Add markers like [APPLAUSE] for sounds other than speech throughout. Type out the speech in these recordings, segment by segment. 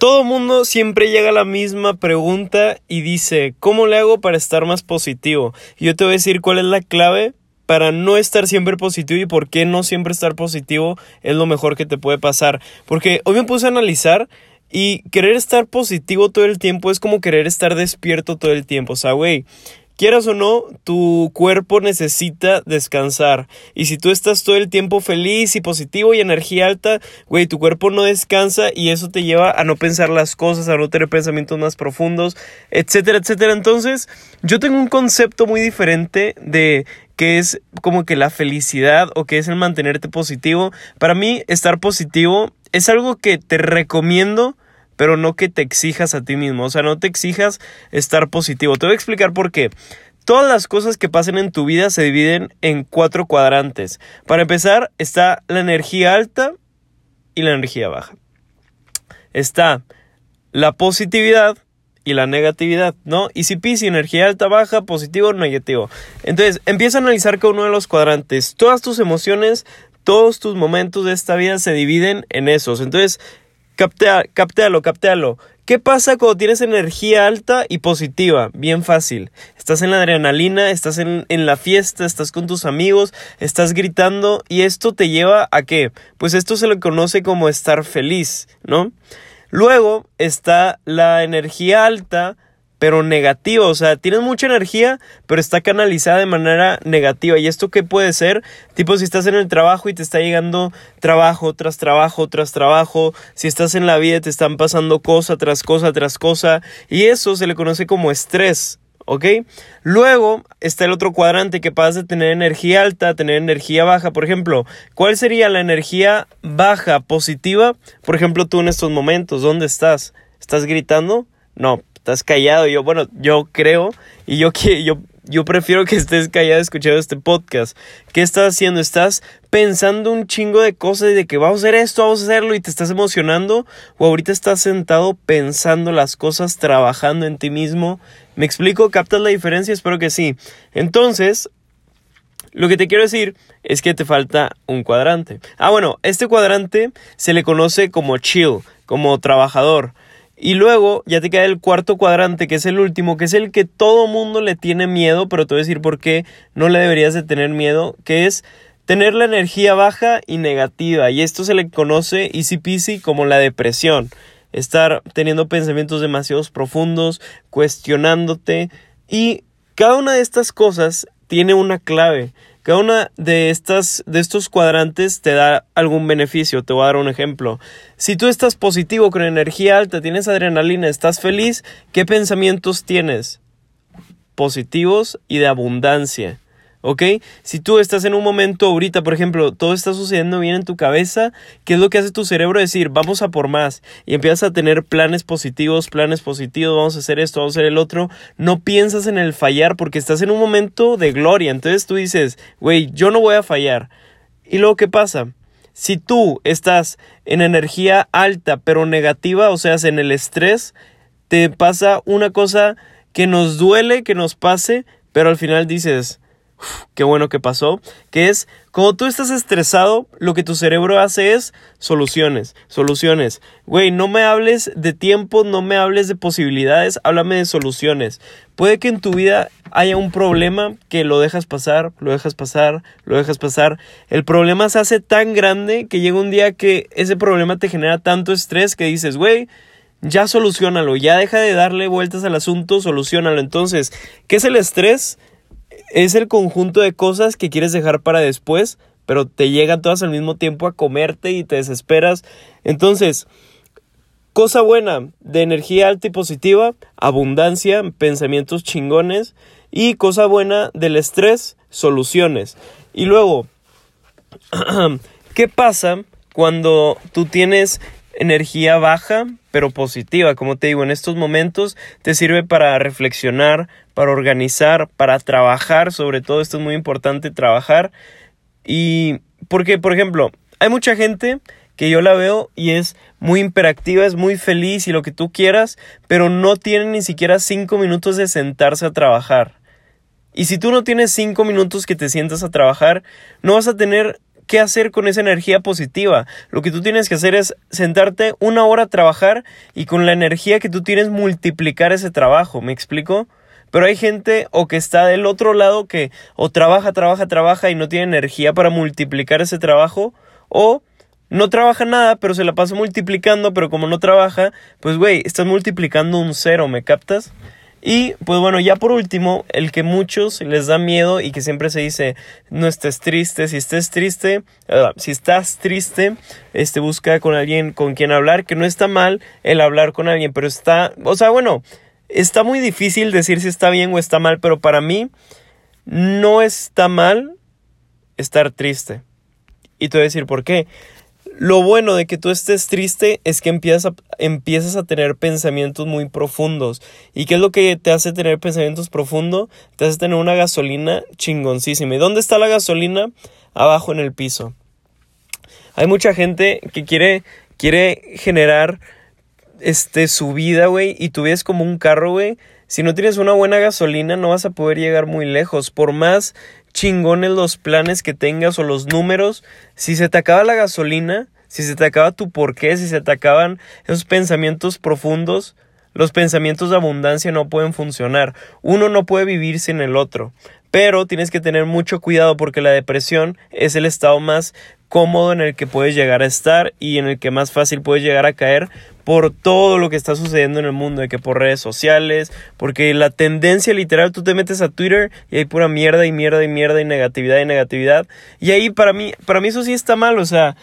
Todo mundo siempre llega a la misma pregunta y dice, ¿cómo le hago para estar más positivo? Yo te voy a decir cuál es la clave para no estar siempre positivo y por qué no siempre estar positivo es lo mejor que te puede pasar. Porque hoy me puse a analizar y querer estar positivo todo el tiempo es como querer estar despierto todo el tiempo. O sea, güey, Quieras o no, tu cuerpo necesita descansar. Y si tú estás todo el tiempo feliz y positivo y energía alta, güey, tu cuerpo no descansa y eso te lleva a no pensar las cosas, a no tener pensamientos más profundos, etcétera, etcétera. Entonces, yo tengo un concepto muy diferente de qué es como que la felicidad o qué es el mantenerte positivo. Para mí, estar positivo es algo que te recomiendo pero no que te exijas a ti mismo, o sea, no te exijas estar positivo. Te voy a explicar por qué. Todas las cosas que pasen en tu vida se dividen en cuatro cuadrantes. Para empezar, está la energía alta y la energía baja. Está la positividad y la negatividad, ¿no? Y si pisi, energía alta, baja, positivo, negativo. Entonces, empieza a analizar cada uno de los cuadrantes. Todas tus emociones, todos tus momentos de esta vida se dividen en esos. Entonces, Captea, captealo, captealo. ¿Qué pasa cuando tienes energía alta y positiva? Bien fácil. Estás en la adrenalina, estás en, en, la fiesta, estás con tus amigos, estás gritando y esto te lleva a qué? Pues esto se lo conoce como estar feliz, ¿no? Luego está la energía alta pero negativa, o sea, tienes mucha energía, pero está canalizada de manera negativa. ¿Y esto qué puede ser? Tipo, si estás en el trabajo y te está llegando trabajo tras trabajo tras trabajo, si estás en la vida te están pasando cosa tras cosa tras cosa, y eso se le conoce como estrés. ¿ok? Luego está el otro cuadrante que pasa de tener energía alta a tener energía baja. Por ejemplo, ¿cuál sería la energía baja positiva? Por ejemplo, tú en estos momentos, ¿dónde estás? ¿Estás gritando? No, estás callado. Yo, bueno, yo creo y yo, yo, yo prefiero que estés callado escuchando este podcast. ¿Qué estás haciendo? ¿Estás pensando un chingo de cosas y de que vamos a hacer esto, vamos a hacerlo y te estás emocionando? ¿O ahorita estás sentado pensando las cosas, trabajando en ti mismo? ¿Me explico? ¿Captas la diferencia? Espero que sí. Entonces, lo que te quiero decir es que te falta un cuadrante. Ah, bueno, este cuadrante se le conoce como chill, como trabajador. Y luego ya te queda el cuarto cuadrante, que es el último, que es el que todo mundo le tiene miedo, pero te voy a decir por qué no le deberías de tener miedo, que es tener la energía baja y negativa. Y esto se le conoce easy peasy como la depresión. Estar teniendo pensamientos demasiado profundos, cuestionándote. Y cada una de estas cosas tiene una clave. Cada una de, estas, de estos cuadrantes te da algún beneficio. Te voy a dar un ejemplo. Si tú estás positivo, con energía alta, tienes adrenalina, estás feliz, ¿qué pensamientos tienes? Positivos y de abundancia. ¿Ok? Si tú estás en un momento ahorita, por ejemplo, todo está sucediendo bien en tu cabeza, ¿qué es lo que hace tu cerebro? Decir, vamos a por más. Y empiezas a tener planes positivos, planes positivos, vamos a hacer esto, vamos a hacer el otro. No piensas en el fallar porque estás en un momento de gloria. Entonces tú dices, güey, yo no voy a fallar. ¿Y luego qué pasa? Si tú estás en energía alta pero negativa, o sea, en el estrés, te pasa una cosa que nos duele que nos pase, pero al final dices, qué bueno que pasó, que es cuando tú estás estresado, lo que tu cerebro hace es soluciones, soluciones. Güey, no me hables de tiempo, no me hables de posibilidades, háblame de soluciones. Puede que en tu vida haya un problema que lo dejas pasar, lo dejas pasar, lo dejas pasar. El problema se hace tan grande que llega un día que ese problema te genera tanto estrés que dices, güey, ya solucionalo, ya deja de darle vueltas al asunto, solucionalo. Entonces, ¿qué es el estrés? Es el conjunto de cosas que quieres dejar para después, pero te llegan todas al mismo tiempo a comerte y te desesperas. Entonces, cosa buena de energía alta y positiva, abundancia, pensamientos chingones y cosa buena del estrés, soluciones. Y luego, [CLEARS THROAT] ¿qué pasa cuando tú tienes energía baja pero positiva. Como te digo, en estos momentos te sirve para reflexionar, para organizar, para trabajar. Sobre todo esto es muy importante, trabajar. Y porque, por ejemplo, hay mucha gente que yo la veo y es muy imperactiva, es muy feliz y lo que tú quieras, pero no tiene ni siquiera cinco minutos de sentarse a trabajar. Y si tú no tienes cinco minutos que te sientas a trabajar, no vas a tener qué hacer con esa energía positiva. Lo que tú tienes que hacer es sentarte una hora a trabajar y con la energía que tú tienes multiplicar ese trabajo. ¿Me explico? Pero hay gente o que está del otro lado que o trabaja, trabaja, trabaja y no tiene energía para multiplicar ese trabajo o no trabaja nada, pero se la pasa multiplicando, pero como no trabaja, pues güey, estás multiplicando un cero, ¿me captas? Y pues bueno, ya por último, el que muchos les da miedo y que siempre se dice, no estés triste, si estés triste, ah, si estás triste, este busca con alguien con quien hablar, que no está mal el hablar con alguien, pero está, o sea, bueno, está muy difícil decir si está bien o está mal, pero para mí no está mal estar triste. Y te voy a decir por qué. Lo bueno de que tú estés triste es que empiezas a, empiezas a tener pensamientos muy profundos. ¿Y qué es lo que te hace tener pensamientos profundos? Te hace tener una gasolina chingoncísima. ¿Y dónde está la gasolina? Abajo en el piso. Hay mucha gente que quiere, quiere generar este, su vida, güey, y tú ves como un carro, güey. Si no tienes una buena gasolina, no vas a poder llegar muy lejos. Por más chingones los planes que tengas o los números, si se te acaba la gasolina, si se te acaba tu porqué, si se te acaban esos pensamientos profundos, los pensamientos de abundancia no pueden funcionar. Uno no puede vivir sin el otro. Pero tienes que tener mucho cuidado porque la depresión es el estado más cómodo en el que puedes llegar a estar y en el que más fácil puedes llegar a caer por todo lo que está sucediendo en el mundo, de que por redes sociales, porque la tendencia literal, tú te metes a Twitter y hay pura mierda y mierda y mierda y negatividad y negatividad. Y ahí para mí, para mí eso sí está mal, o sea,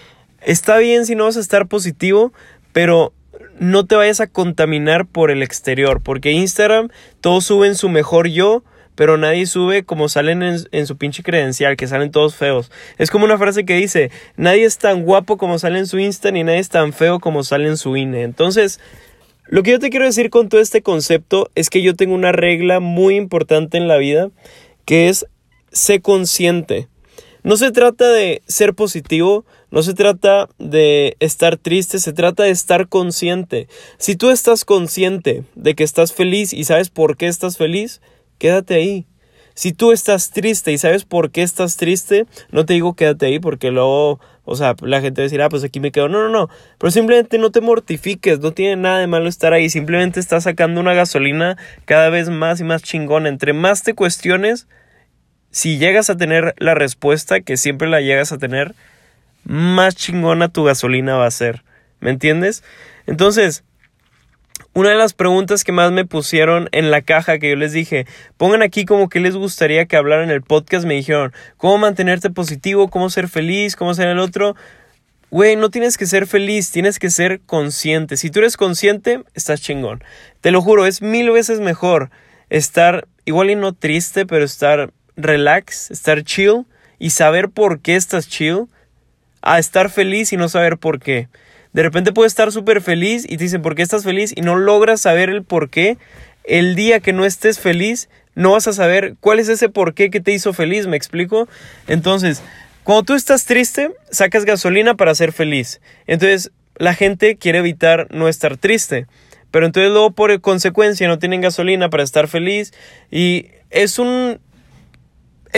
está bien si no vas a estar positivo, pero no te vayas a contaminar por el exterior, porque Instagram todos suben su mejor yo, pero nadie sube como salen en, su pinche credencial, que salen todos feos. Es como una frase que dice, nadie es tan guapo como sale en su Insta, ni nadie es tan feo como sale en su INE. Entonces, lo que yo te quiero decir con todo este concepto es que yo tengo una regla muy importante en la vida, que es sé consciente. No se trata de ser positivo, no se trata de estar triste, se trata de estar consciente. Si tú estás consciente de que estás feliz y sabes por qué estás feliz, quédate ahí. Si tú estás triste y sabes por qué estás triste, no te digo quédate ahí porque luego, o sea, la gente va a decir, ah, pues aquí me quedo. No, no, no. Pero simplemente no te mortifiques, no tiene nada de malo estar ahí. Simplemente estás sacando una gasolina cada vez más y más chingona. Entre más te cuestiones, si llegas a tener la respuesta, que siempre la llegas a tener, más chingona tu gasolina va a ser. ¿Me entiendes? Entonces, una de las preguntas que más me pusieron en la caja que yo les dije, pongan aquí como que les gustaría que hablara en el podcast, me dijeron, ¿cómo mantenerte positivo? ¿Cómo ser feliz? ¿Cómo ser el otro? Güey, no tienes que ser feliz, tienes que ser consciente. Si tú eres consciente, estás chingón. Te lo juro, es mil veces mejor estar igual y no triste, pero estar relax, estar chill y saber por qué estás chill, a estar feliz y no saber por qué. De repente puedes estar súper feliz y te dicen, ¿por qué estás feliz? Y no logras saber el por qué. El día que no estés feliz, no vas a saber cuál es ese por qué que te hizo feliz, ¿me explico? Entonces, cuando tú estás triste, sacas gasolina para ser feliz. Entonces, la gente quiere evitar no estar triste. Pero entonces luego por consecuencia no tienen gasolina para estar feliz y es un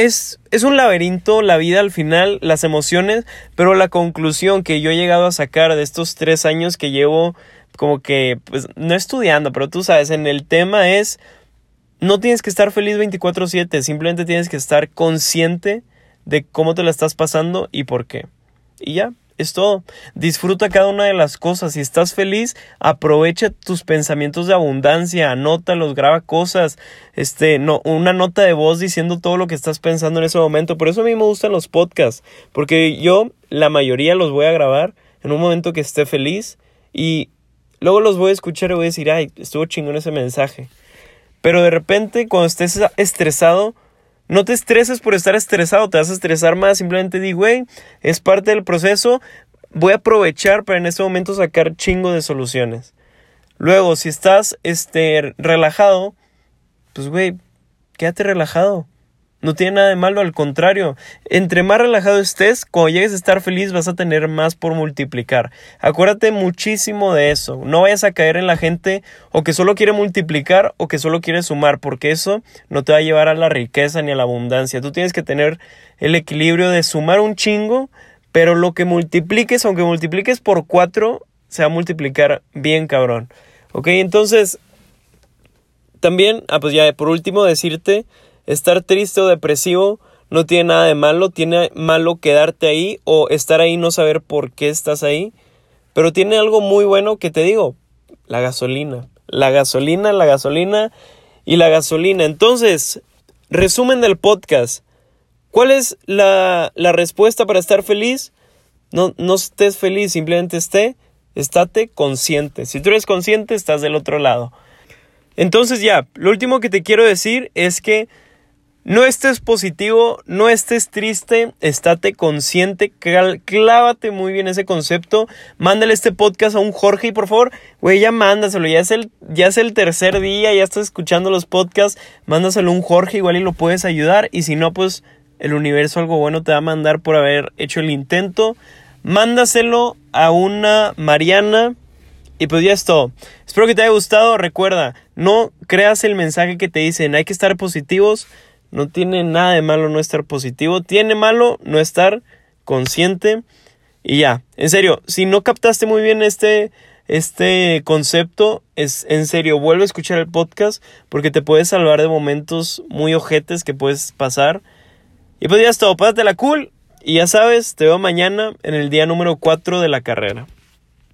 es, es, un laberinto la vida al final, las emociones, pero la conclusión que yo he llegado a sacar de estos tres años que llevo como que, pues, no estudiando, pero tú sabes, en el tema es, no tienes que estar feliz 24/7, simplemente tienes que estar consciente de cómo te la estás pasando y por qué. Y ya, es todo. Disfruta cada una de las cosas. Si estás feliz, aprovecha tus pensamientos de abundancia, anótalos, graba cosas, este, no, una nota de voz diciendo todo lo que estás pensando en ese momento. Por eso a mí me gustan los podcasts, porque yo la mayoría los voy a grabar en un momento que esté feliz y luego los voy a escuchar y voy a decir, ay, estuvo chingón ese mensaje. Pero de repente, cuando estés estresado, no te estreses por estar estresado, te vas a estresar más. Simplemente di, güey, es parte del proceso. Voy a aprovechar para en este momento sacar chingo de soluciones. Luego, si estás este, relajado, pues, güey, quédate relajado. No tiene nada de malo, al contrario. Entre más relajado estés, cuando llegues a estar feliz vas a tener más por multiplicar. Acuérdate muchísimo de eso. No vayas a caer en la gente o que solo quiere multiplicar o que solo quiere sumar, porque eso no te va a llevar a la riqueza ni a la abundancia. Tú tienes que tener el equilibrio de sumar un chingo, Pero lo que multipliques, aunque multipliques por 4, se va a multiplicar bien cabrón. Ok, entonces, también, ah, pues ya por último decirte, estar triste o depresivo no tiene nada de malo, tiene malo quedarte ahí o estar ahí no saber por qué estás ahí, pero tiene algo muy bueno que te digo, la gasolina, la gasolina, la gasolina y la gasolina. Entonces, resumen del podcast. ¿Cuál es la, la respuesta para estar feliz? No, no estés feliz, simplemente esté, estate consciente. Si tú eres consciente, estás del otro lado. Entonces ya, lo último que te quiero decir es que no estés positivo, no estés triste, estate consciente, clávate muy bien ese concepto. Mándale este podcast a un Jorge y por favor, güey, ya mándaselo. Ya es, el, ya es el tercer día, ya estás escuchando los podcasts. Mándaselo a un Jorge, igual y lo puedes ayudar. Y si no, pues el universo algo bueno te va a mandar por haber hecho el intento. Mándaselo a una Mariana. Y pues ya es todo. Espero que te haya gustado. Recuerda, no creas el mensaje que te dicen. Hay que estar positivos. No tiene nada de malo no estar positivo. Tiene malo no estar consciente. Y ya, en serio, si no captaste muy bien este, este concepto, es en serio, vuelve a escuchar el podcast porque te puedes salvar de momentos muy ojetes que puedes pasar. Y pues ya es todo, pásate la cool. Y ya sabes, te veo mañana en el día número 4 de la carrera.